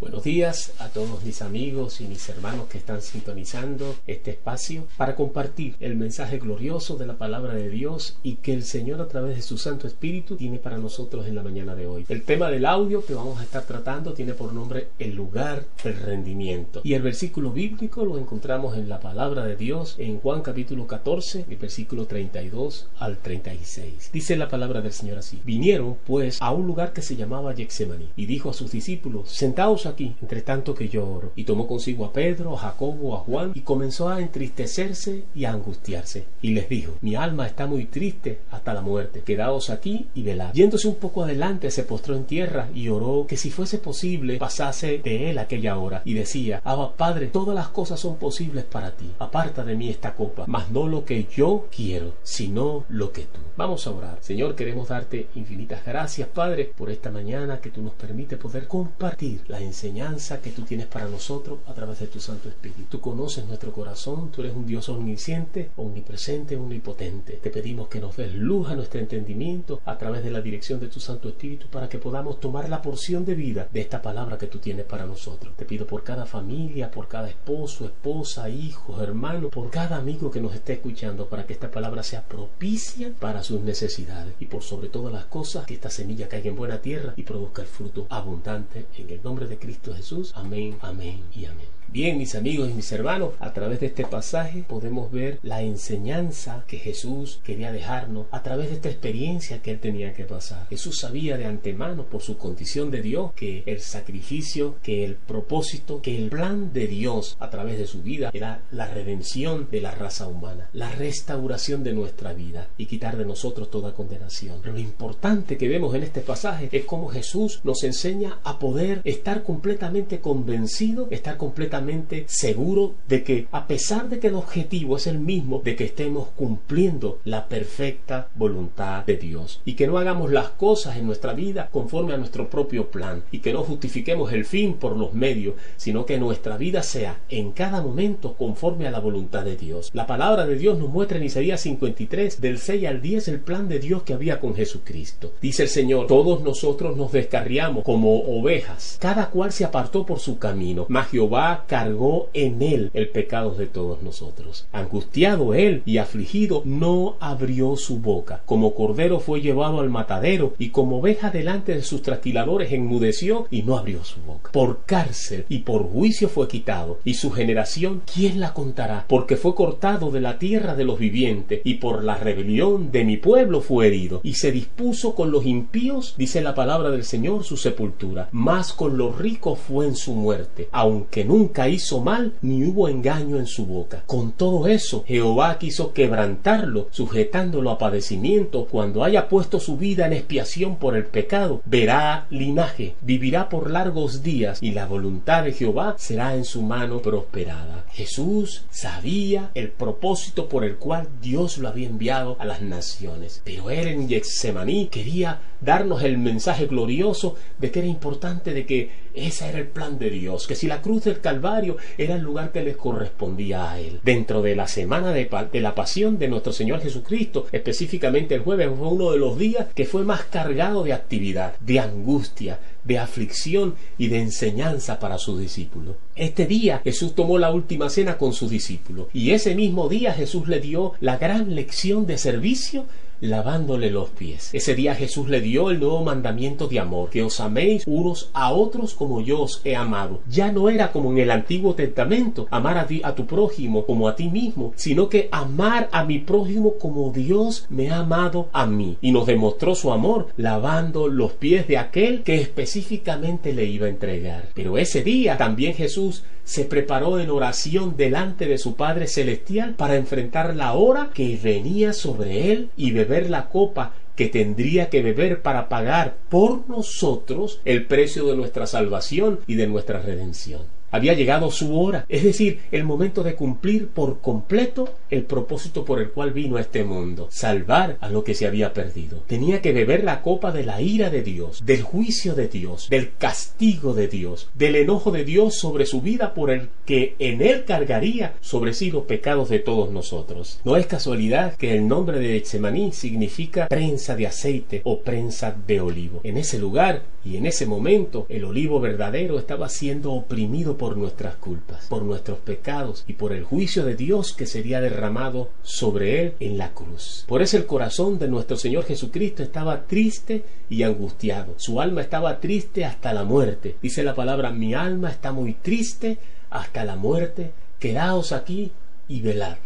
Buenos días a todos mis amigos y mis hermanos que están sintonizando este espacio para compartir el mensaje glorioso de la palabra de Dios y que el Señor a través de su Santo Espíritu tiene para nosotros en la mañana de hoy. El tema del audio que vamos a estar tratando tiene por nombre el lugar del rendimiento y el versículo bíblico lo encontramos en la palabra de Dios en Juan capítulo 14, el versículo 32 al 36. Dice la palabra del Señor así: Vinieron pues a un lugar que se llamaba Yexemaní y dijo a sus discípulos: Sentaos aquí, entre tanto que yo. Y tomó consigo a Pedro, a Jacobo, a Juan, y comenzó a entristecerse y a angustiarse. Y les dijo, mi alma está muy triste hasta la muerte, quedaos aquí y velad. Yéndose un poco adelante, se postró en tierra y oró que si fuese posible pasase de él aquella hora. Y decía, Abba Padre, todas las cosas son posibles para ti. Aparta de mí esta copa, mas no lo que yo quiero, sino lo que tú. Vamos a orar. Señor, queremos darte infinitas gracias, Padre, por esta mañana que tú nos permite poder compartir la enseñanza enseñanza que tú tienes para nosotros a través de tu Santo Espíritu. Tú conoces nuestro corazón, tú eres un Dios omnisciente, omnipresente, omnipotente. Te pedimos que nos des luz a nuestro entendimiento a través de la dirección de tu Santo Espíritu para que podamos tomar la porción de vida de esta palabra que tú tienes para nosotros. Te pido por cada familia, por cada esposo, esposa, hijo, hermano, por cada amigo que nos esté escuchando para que esta palabra sea propicia para sus necesidades y por sobre todas las cosas que esta semilla caiga en buena tierra y produzca el fruto abundante en el nombre de Cristo Cristo Jesús. Amén, amén y amén. Bien, mis amigos y mis hermanos, a través de este pasaje podemos ver la enseñanza que Jesús quería dejarnos a través de esta experiencia que él tenía que pasar. Jesús sabía de antemano por su condición de Dios que el sacrificio, que el propósito, que el plan de Dios a través de su vida era la redención de la raza humana, la restauración de nuestra vida y quitar de nosotros toda condenación. Pero lo importante que vemos en este pasaje es cómo Jesús nos enseña a poder estar completamente convencido, estar completamente seguro de que a pesar de que el objetivo es el mismo, de que estemos cumpliendo la perfecta voluntad de Dios y que no hagamos las cosas en nuestra vida conforme a nuestro propio plan y que no justifiquemos el fin por los medios, sino que nuestra vida sea en cada momento conforme a la voluntad de Dios. La palabra de Dios nos muestra en Isaías 53 del 6 al 10 el plan de Dios que había con Jesucristo. Dice el Señor, todos nosotros nos descarriamos como ovejas, cada cual se apartó por su camino, mas Jehová cargó en él el pecado de todos nosotros. Angustiado él y afligido, no abrió su boca. Como cordero fue llevado al matadero y como oveja delante de sus trasquiladores enmudeció y no abrió su boca. Por cárcel y por juicio fue quitado. Y su generación, ¿quién la contará? Porque fue cortado de la tierra de los vivientes y por la rebelión de mi pueblo fue herido. Y se dispuso con los impíos, dice la palabra del Señor, su sepultura. Más con los ricos fue en su muerte, aunque nunca hizo mal, ni hubo engaño en su boca. Con todo eso, Jehová quiso quebrantarlo, sujetándolo a padecimiento. Cuando haya puesto su vida en expiación por el pecado, verá linaje, vivirá por largos días, y la voluntad de Jehová será en su mano prosperada. Jesús sabía el propósito por el cual Dios lo había enviado a las naciones, pero él en Getsemaní quería darnos el mensaje glorioso de que era importante de que ese era el plan de Dios, que si la cruz del Calvario era el lugar que les correspondía a él. Dentro de la semana de, de la pasión de nuestro Señor Jesucristo, específicamente el jueves fue uno de los días que fue más cargado de actividad, de angustia, de aflicción y de enseñanza para sus discípulos. Este día Jesús tomó la última cena con sus discípulos y ese mismo día Jesús le dio la gran lección de servicio lavándole los pies. Ese día Jesús le dio el nuevo mandamiento de amor, que os améis unos a otros como yo os he amado. Ya no era como en el Antiguo Testamento, amar a, a tu prójimo como a ti mismo, sino que amar a mi prójimo como Dios me ha amado a mí. Y nos demostró su amor lavando los pies de aquel que específicamente le iba a entregar. Pero ese día también Jesús se preparó en oración delante de su Padre Celestial para enfrentar la hora que venía sobre él y beber la copa que tendría que beber para pagar por nosotros el precio de nuestra salvación y de nuestra redención. Había llegado su hora, es decir, el momento de cumplir por completo el propósito por el cual vino a este mundo, salvar a lo que se había perdido. Tenía que beber la copa de la ira de Dios, del juicio de Dios, del castigo de Dios, del enojo de Dios sobre su vida por el que en él cargaría sobre sí los pecados de todos nosotros. No es casualidad que el nombre de Etsemaní significa prensa de aceite o prensa de olivo. En ese lugar y en ese momento el olivo verdadero estaba siendo oprimido por nuestras culpas, por nuestros pecados y por el juicio de Dios que sería derramado sobre él en la cruz. Por eso el corazón de nuestro Señor Jesucristo estaba triste y angustiado. Su alma estaba triste hasta la muerte. Dice la palabra, mi alma está muy triste hasta la muerte. Quedaos aquí y velad.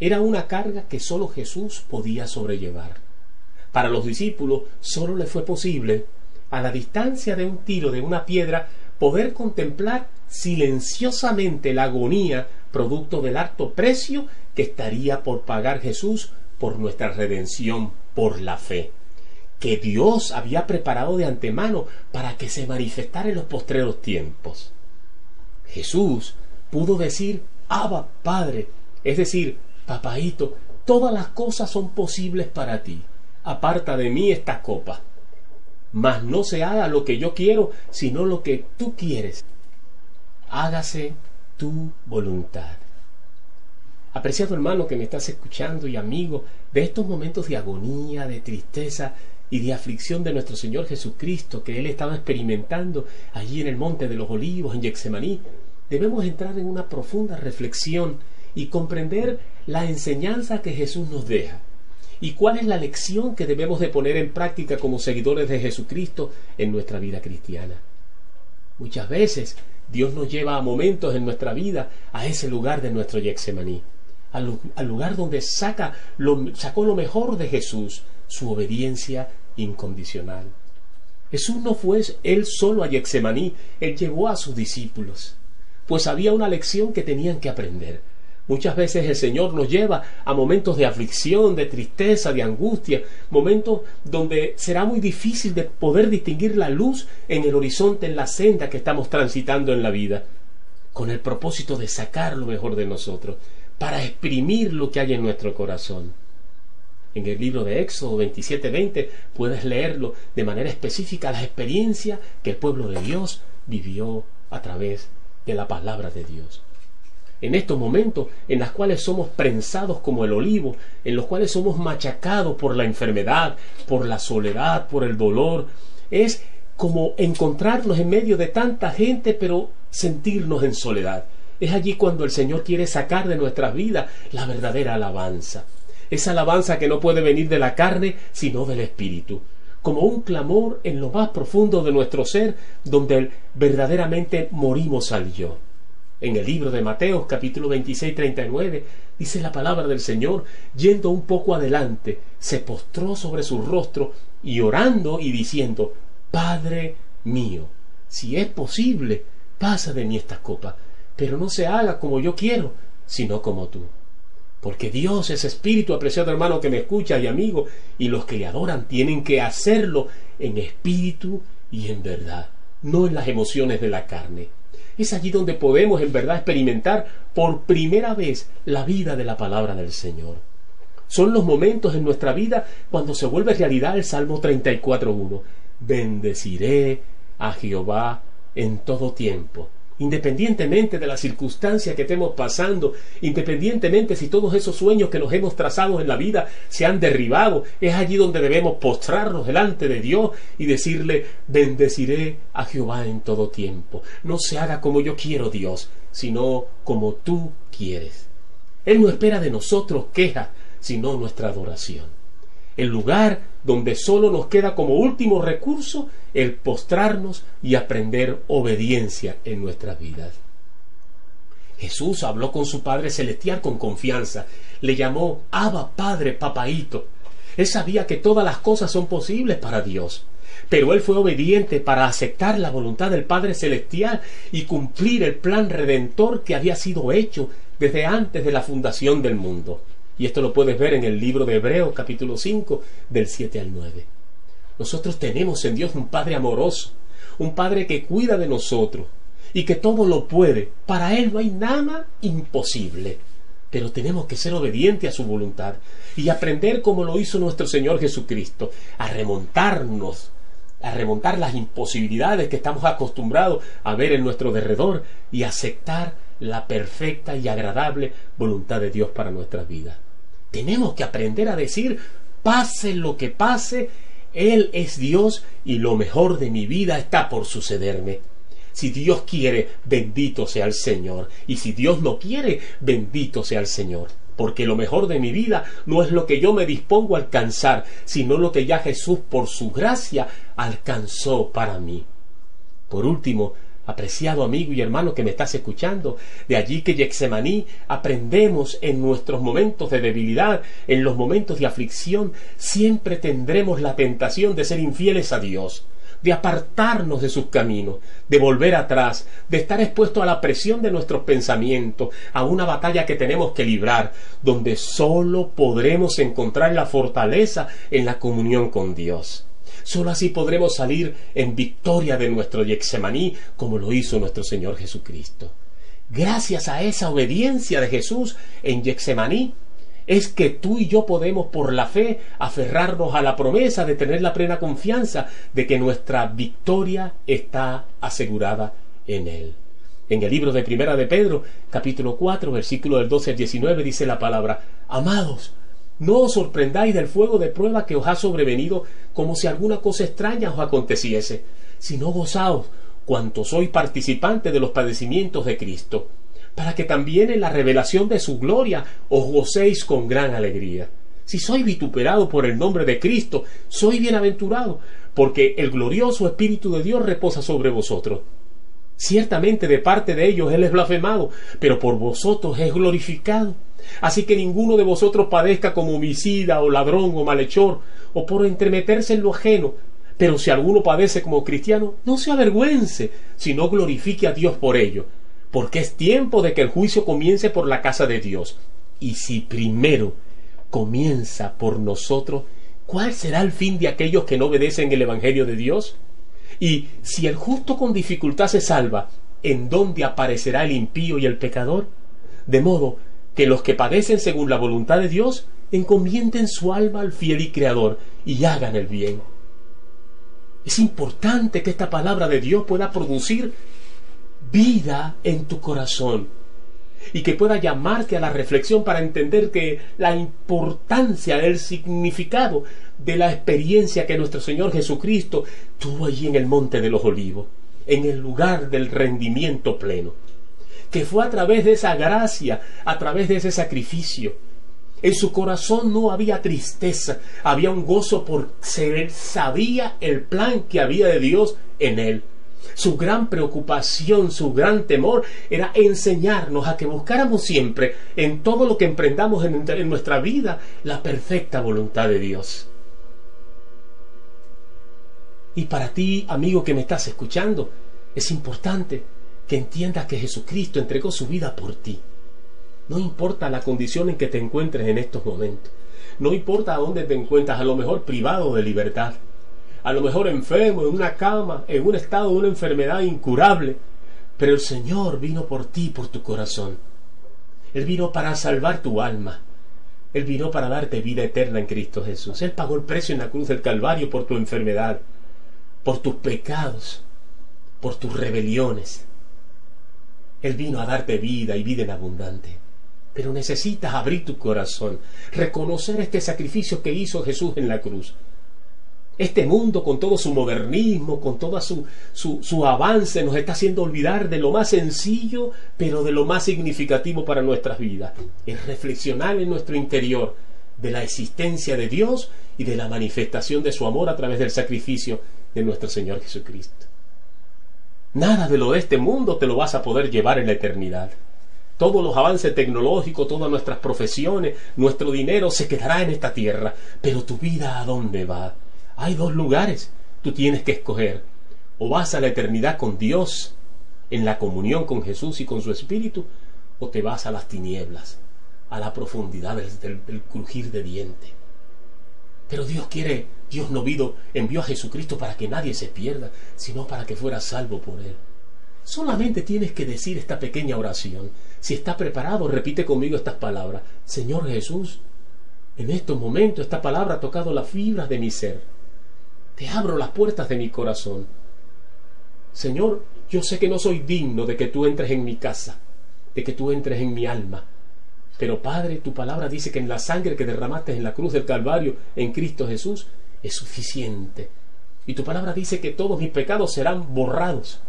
Era una carga que sólo Jesús podía sobrellevar. Para los discípulos sólo le fue posible, a la distancia de un tiro de una piedra, poder contemplar silenciosamente la agonía producto del alto precio que estaría por pagar Jesús por nuestra redención por la fe, que Dios había preparado de antemano para que se manifestara en los postreros tiempos. Jesús pudo decir, Abba, Padre, es decir, Papaito, todas las cosas son posibles para ti. Aparta de mí esta copa. Mas no se haga lo que yo quiero, sino lo que tú quieres hágase tu voluntad. Apreciado hermano que me estás escuchando y amigo de estos momentos de agonía, de tristeza y de aflicción de nuestro Señor Jesucristo que Él estaba experimentando allí en el Monte de los Olivos, en Yexemaní, debemos entrar en una profunda reflexión y comprender la enseñanza que Jesús nos deja y cuál es la lección que debemos de poner en práctica como seguidores de Jesucristo en nuestra vida cristiana. Muchas veces Dios nos lleva a momentos en nuestra vida a ese lugar de nuestro Yexemaní, al, lugar donde saca lo, sacó lo mejor de Jesús, su obediencia incondicional. Jesús no fue él solo a Yexemaní, él llevó a sus discípulos, pues había una lección que tenían que aprender. Muchas veces el Señor nos lleva a momentos de aflicción, de tristeza, de angustia, momentos donde será muy difícil de poder distinguir la luz en el horizonte, en la senda que estamos transitando en la vida, con el propósito de sacar lo mejor de nosotros, para exprimir lo que hay en nuestro corazón. En el libro de Éxodo 27:20 puedes leerlo de manera específica las experiencias que el pueblo de Dios vivió a través de la palabra de Dios en estos momentos en los cuales somos prensados como el olivo, en los cuales somos machacados por la enfermedad, por la soledad, por el dolor, es como encontrarnos en medio de tanta gente, pero sentirnos en soledad. Es allí cuando el Señor quiere sacar de nuestras vidas la verdadera alabanza. Esa alabanza que no puede venir de la carne, sino del Espíritu. Como un clamor en lo más profundo de nuestro ser, donde verdaderamente morimos al yo. En el libro de Mateo, capítulo 26, 39, dice la palabra del Señor, yendo un poco adelante, se postró sobre su rostro y orando y diciendo, Padre mío, si es posible, pasa de mí esta copa, pero no se haga como yo quiero, sino como tú. Porque Dios es espíritu, apreciado hermano que me escucha y amigo, y los que le adoran tienen que hacerlo en espíritu y en verdad, no en las emociones de la carne. Es allí donde podemos en verdad experimentar por primera vez la vida de la palabra del Señor. Son los momentos en nuestra vida cuando se vuelve realidad el Salmo 34.1. Bendeciré a Jehová en todo tiempo independientemente de la circunstancia que estemos pasando, independientemente si todos esos sueños que nos hemos trazado en la vida se han derribado, es allí donde debemos postrarnos delante de Dios y decirle, bendeciré a Jehová en todo tiempo. No se haga como yo quiero, Dios, sino como tú quieres. Él no espera de nosotros queja, sino nuestra adoración el lugar donde solo nos queda como último recurso el postrarnos y aprender obediencia en nuestras vidas. Jesús habló con su Padre Celestial con confianza, le llamó Abba Padre Papaito. Él sabía que todas las cosas son posibles para Dios, pero él fue obediente para aceptar la voluntad del Padre Celestial y cumplir el plan redentor que había sido hecho desde antes de la fundación del mundo. Y esto lo puedes ver en el libro de Hebreos capítulo 5 del 7 al 9. Nosotros tenemos en Dios un Padre amoroso, un Padre que cuida de nosotros y que todo lo puede. Para Él no hay nada imposible. Pero tenemos que ser obedientes a su voluntad y aprender como lo hizo nuestro Señor Jesucristo, a remontarnos, a remontar las imposibilidades que estamos acostumbrados a ver en nuestro derredor y aceptar la perfecta y agradable voluntad de Dios para nuestras vidas. Tenemos que aprender a decir, pase lo que pase, Él es Dios y lo mejor de mi vida está por sucederme. Si Dios quiere, bendito sea el Señor. Y si Dios no quiere, bendito sea el Señor. Porque lo mejor de mi vida no es lo que yo me dispongo a alcanzar, sino lo que ya Jesús por su gracia alcanzó para mí. Por último, apreciado amigo y hermano que me estás escuchando, de allí que Yexemaní aprendemos en nuestros momentos de debilidad, en los momentos de aflicción, siempre tendremos la tentación de ser infieles a Dios de apartarnos de sus caminos, de volver atrás, de estar expuesto a la presión de nuestros pensamientos, a una batalla que tenemos que librar, donde sólo podremos encontrar la fortaleza en la comunión con Dios. Solo así podremos salir en victoria de nuestro Yexemaní, como lo hizo nuestro Señor Jesucristo. Gracias a esa obediencia de Jesús en Yexemaní, es que tú y yo podemos por la fe aferrarnos a la promesa de tener la plena confianza de que nuestra victoria está asegurada en Él. En el libro de Primera de Pedro, capítulo 4, versículo del 12 al 19, dice la palabra, Amados, no os sorprendáis del fuego de prueba que os ha sobrevenido como si alguna cosa extraña os aconteciese, sino gozaos cuanto sois participantes de los padecimientos de Cristo para que también en la revelación de su gloria os gocéis con gran alegría. Si soy vituperado por el nombre de Cristo, soy bienaventurado, porque el glorioso Espíritu de Dios reposa sobre vosotros. Ciertamente de parte de ellos Él es blasfemado, pero por vosotros es glorificado. Así que ninguno de vosotros padezca como homicida o ladrón o malhechor, o por entremeterse en lo ajeno. Pero si alguno padece como cristiano, no se avergüence, sino glorifique a Dios por ello porque es tiempo de que el juicio comience por la casa de Dios. Y si primero comienza por nosotros, ¿cuál será el fin de aquellos que no obedecen el Evangelio de Dios? Y si el justo con dificultad se salva, ¿en dónde aparecerá el impío y el pecador? De modo que los que padecen según la voluntad de Dios encomienden su alma al fiel y creador y hagan el bien. Es importante que esta palabra de Dios pueda producir vida en tu corazón y que pueda llamarte a la reflexión para entender que la importancia, el significado de la experiencia que nuestro Señor Jesucristo tuvo allí en el Monte de los Olivos, en el lugar del rendimiento pleno, que fue a través de esa gracia, a través de ese sacrificio. En su corazón no había tristeza, había un gozo por ser, sabía el plan que había de Dios en él su gran preocupación, su gran temor era enseñarnos a que buscáramos siempre en todo lo que emprendamos en, nuestra vida la perfecta voluntad de Dios. Y para ti, amigo que me estás escuchando, es importante que entiendas que Jesucristo entregó su vida por ti. No importa la condición en que te encuentres en estos momentos. No importa dónde te encuentras, a lo mejor privado de libertad a lo mejor enfermo, en una cama, en un estado de una enfermedad incurable, pero el Señor vino por ti, por tu corazón. Él vino para salvar tu alma. Él vino para darte vida eterna en Cristo Jesús. Él pagó el precio en la cruz del Calvario por tu enfermedad, por tus pecados, por tus rebeliones. Él vino a darte vida y vida en abundante. Pero necesitas abrir tu corazón, reconocer este sacrificio que hizo Jesús en la cruz este mundo con todo su modernismo, con todo su, su, avance, nos está haciendo olvidar de lo más sencillo, pero de lo más significativo para nuestras vidas. Es reflexionar en nuestro interior de la existencia de Dios y de la manifestación de su amor a través del sacrificio de nuestro Señor Jesucristo. Nada de lo de este mundo te lo vas a poder llevar en la eternidad. Todos los avances tecnológicos, todas nuestras profesiones, nuestro dinero se quedará en esta tierra. Pero tu vida a dónde va? Hay dos lugares. Tú tienes que escoger. O vas a la eternidad con Dios, en la comunión con Jesús y con su Espíritu, o te vas a las tinieblas, a la profundidad del, crujir de diente. Pero Dios quiere, Dios no vido, envió a Jesucristo para que nadie se pierda, sino para que fuera salvo por Él. Solamente tienes que decir esta pequeña oración. Si estás preparado, repite conmigo estas palabras. Señor Jesús, en estos momentos esta palabra ha tocado las fibras de mi ser. Te abro las puertas de mi corazón. Señor, yo sé que no soy digno de que tú entres en mi casa, de que tú entres en mi alma. Pero Padre, tu palabra dice que en la sangre que derramaste en la cruz del Calvario en Cristo Jesús es suficiente. Y tu palabra dice que todos mis pecados serán borrados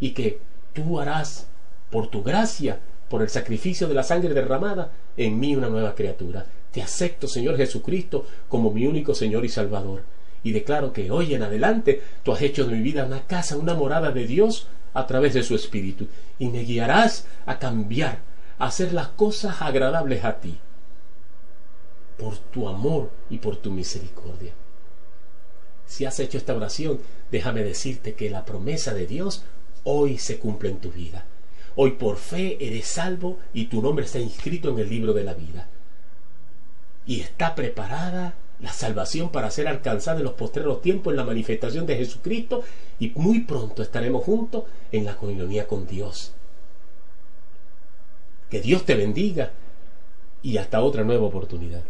y que tú harás por tu gracia, por el sacrificio de la sangre derramada, en mí una nueva criatura. Te acepto, Señor Jesucristo, como mi único Señor y Salvador. Y declaro que hoy en adelante tú has hecho de mi vida una casa, una morada de Dios a través de su Espíritu. Y me guiarás a cambiar, a hacer las cosas agradables a ti. Por tu amor y por tu misericordia. Si has hecho esta oración, déjame decirte que la promesa de Dios hoy se cumple en tu vida. Hoy por fe eres salvo y tu nombre está inscrito en el libro de la vida y está preparada la salvación para ser alcanzada en los postreros tiempos en la manifestación de Jesucristo y muy pronto estaremos juntos en la comunión con Dios. Que Dios te bendiga y hasta otra nueva oportunidad.